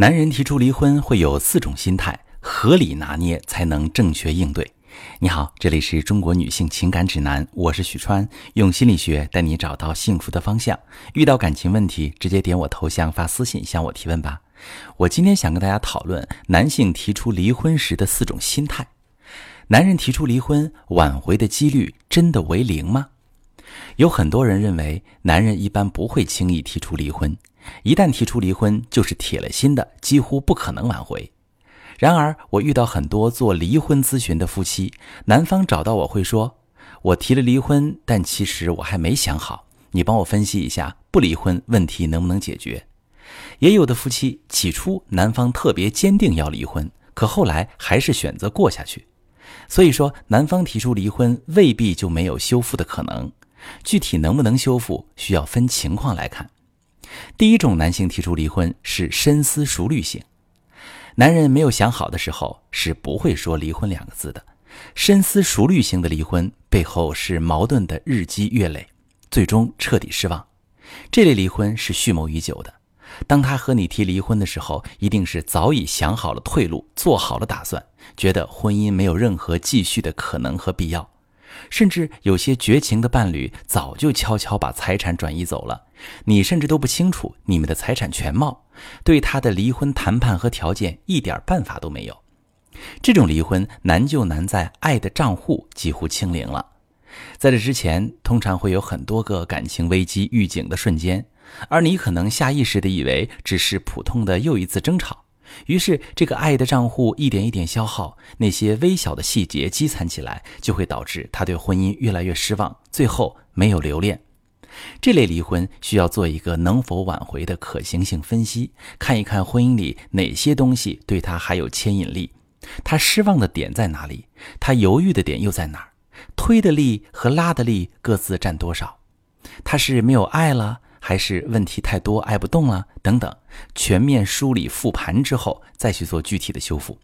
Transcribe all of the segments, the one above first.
男人提出离婚会有四种心态，合理拿捏才能正确应对。你好，这里是中国女性情感指南，我是许川，用心理学带你找到幸福的方向。遇到感情问题，直接点我头像发私信向我提问吧。我今天想跟大家讨论男性提出离婚时的四种心态。男人提出离婚，挽回的几率真的为零吗？有很多人认为，男人一般不会轻易提出离婚，一旦提出离婚，就是铁了心的，几乎不可能挽回。然而，我遇到很多做离婚咨询的夫妻，男方找到我会说：“我提了离婚，但其实我还没想好，你帮我分析一下，不离婚问题能不能解决？”也有的夫妻，起初男方特别坚定要离婚，可后来还是选择过下去。所以说，男方提出离婚未必就没有修复的可能。具体能不能修复，需要分情况来看。第一种男性提出离婚是深思熟虑型，男人没有想好的时候是不会说离婚两个字的。深思熟虑型的离婚背后是矛盾的日积月累，最终彻底失望。这类离婚是蓄谋已久的。当他和你提离婚的时候，一定是早已想好了退路，做好了打算，觉得婚姻没有任何继续的可能和必要。甚至有些绝情的伴侣早就悄悄把财产转移走了，你甚至都不清楚你们的财产全貌，对他的离婚谈判和条件一点办法都没有。这种离婚难就难在爱的账户几乎清零了，在这之前通常会有很多个感情危机预警的瞬间，而你可能下意识的以为只是普通的又一次争吵。于是，这个爱的账户一点一点消耗，那些微小的细节积攒起来，就会导致他对婚姻越来越失望，最后没有留恋。这类离婚需要做一个能否挽回的可行性分析，看一看婚姻里哪些东西对他还有牵引力，他失望的点在哪里，他犹豫的点又在哪儿，推的力和拉的力各自占多少，他是没有爱了。还是问题太多，爱不动了等等，全面梳理复盘之后，再去做具体的修复。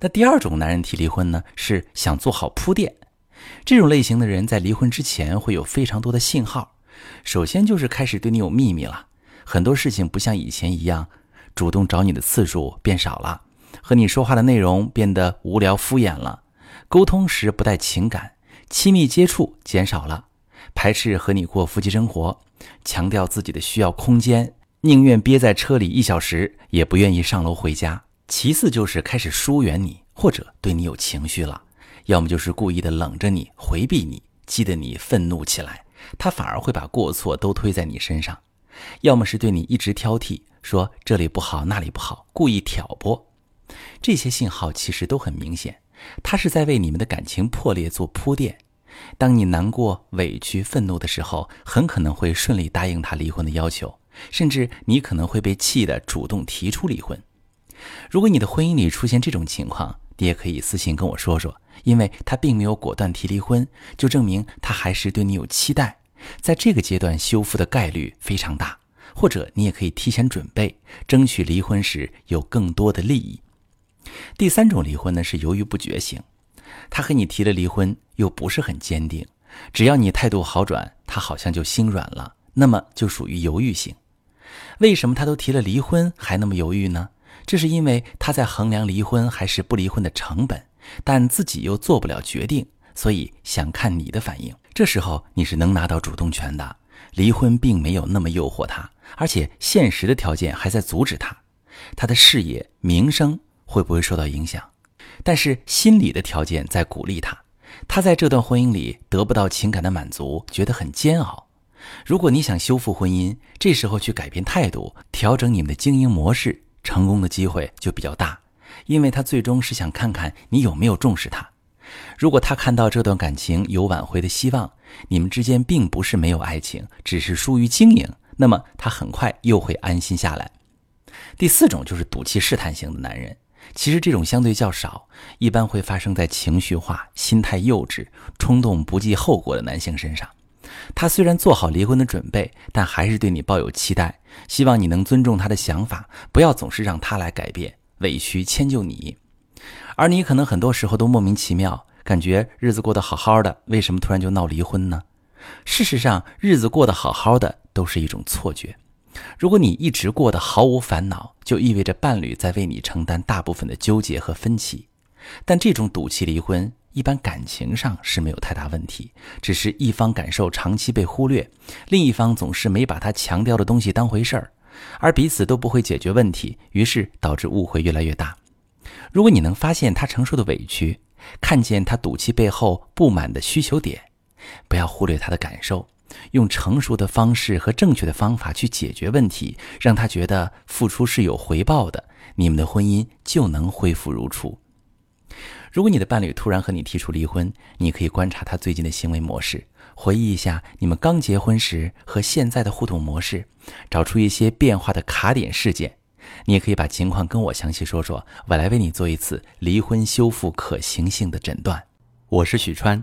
那第二种男人提离婚呢，是想做好铺垫。这种类型的人在离婚之前会有非常多的信号，首先就是开始对你有秘密了，很多事情不像以前一样，主动找你的次数变少了，和你说话的内容变得无聊敷衍了，沟通时不带情感，亲密接触减少了，排斥和你过夫妻生活。强调自己的需要空间，宁愿憋在车里一小时，也不愿意上楼回家。其次就是开始疏远你，或者对你有情绪了，要么就是故意的冷着你，回避你，激得你愤怒起来，他反而会把过错都推在你身上；要么是对你一直挑剔，说这里不好那里不好，故意挑拨。这些信号其实都很明显，他是在为你们的感情破裂做铺垫。当你难过、委屈、愤怒的时候，很可能会顺利答应他离婚的要求，甚至你可能会被气得主动提出离婚。如果你的婚姻里出现这种情况，你也可以私信跟我说说，因为他并没有果断提离婚，就证明他还是对你有期待，在这个阶段修复的概率非常大。或者你也可以提前准备，争取离婚时有更多的利益。第三种离婚呢，是犹豫不决型。他和你提了离婚，又不是很坚定。只要你态度好转，他好像就心软了，那么就属于犹豫型。为什么他都提了离婚，还那么犹豫呢？这是因为他在衡量离婚还是不离婚的成本，但自己又做不了决定，所以想看你的反应。这时候你是能拿到主动权的。离婚并没有那么诱惑他，而且现实的条件还在阻止他。他的事业、名声会不会受到影响？但是心理的条件在鼓励他，他在这段婚姻里得不到情感的满足，觉得很煎熬。如果你想修复婚姻，这时候去改变态度，调整你们的经营模式，成功的机会就比较大。因为他最终是想看看你有没有重视他。如果他看到这段感情有挽回的希望，你们之间并不是没有爱情，只是疏于经营，那么他很快又会安心下来。第四种就是赌气试探型的男人。其实这种相对较少，一般会发生在情绪化、心态幼稚、冲动不计后果的男性身上。他虽然做好离婚的准备，但还是对你抱有期待，希望你能尊重他的想法，不要总是让他来改变，委屈迁就你。而你可能很多时候都莫名其妙，感觉日子过得好好的，为什么突然就闹离婚呢？事实上，日子过得好好的都是一种错觉。如果你一直过得毫无烦恼，就意味着伴侣在为你承担大部分的纠结和分歧。但这种赌气离婚，一般感情上是没有太大问题，只是一方感受长期被忽略，另一方总是没把他强调的东西当回事儿，而彼此都不会解决问题，于是导致误会越来越大。如果你能发现他承受的委屈，看见他赌气背后不满的需求点，不要忽略他的感受。用成熟的方式和正确的方法去解决问题，让他觉得付出是有回报的，你们的婚姻就能恢复如初。如果你的伴侣突然和你提出离婚，你可以观察他最近的行为模式，回忆一下你们刚结婚时和现在的互动模式，找出一些变化的卡点事件。你也可以把情况跟我详细说说，我来为你做一次离婚修复可行性的诊断。我是许川。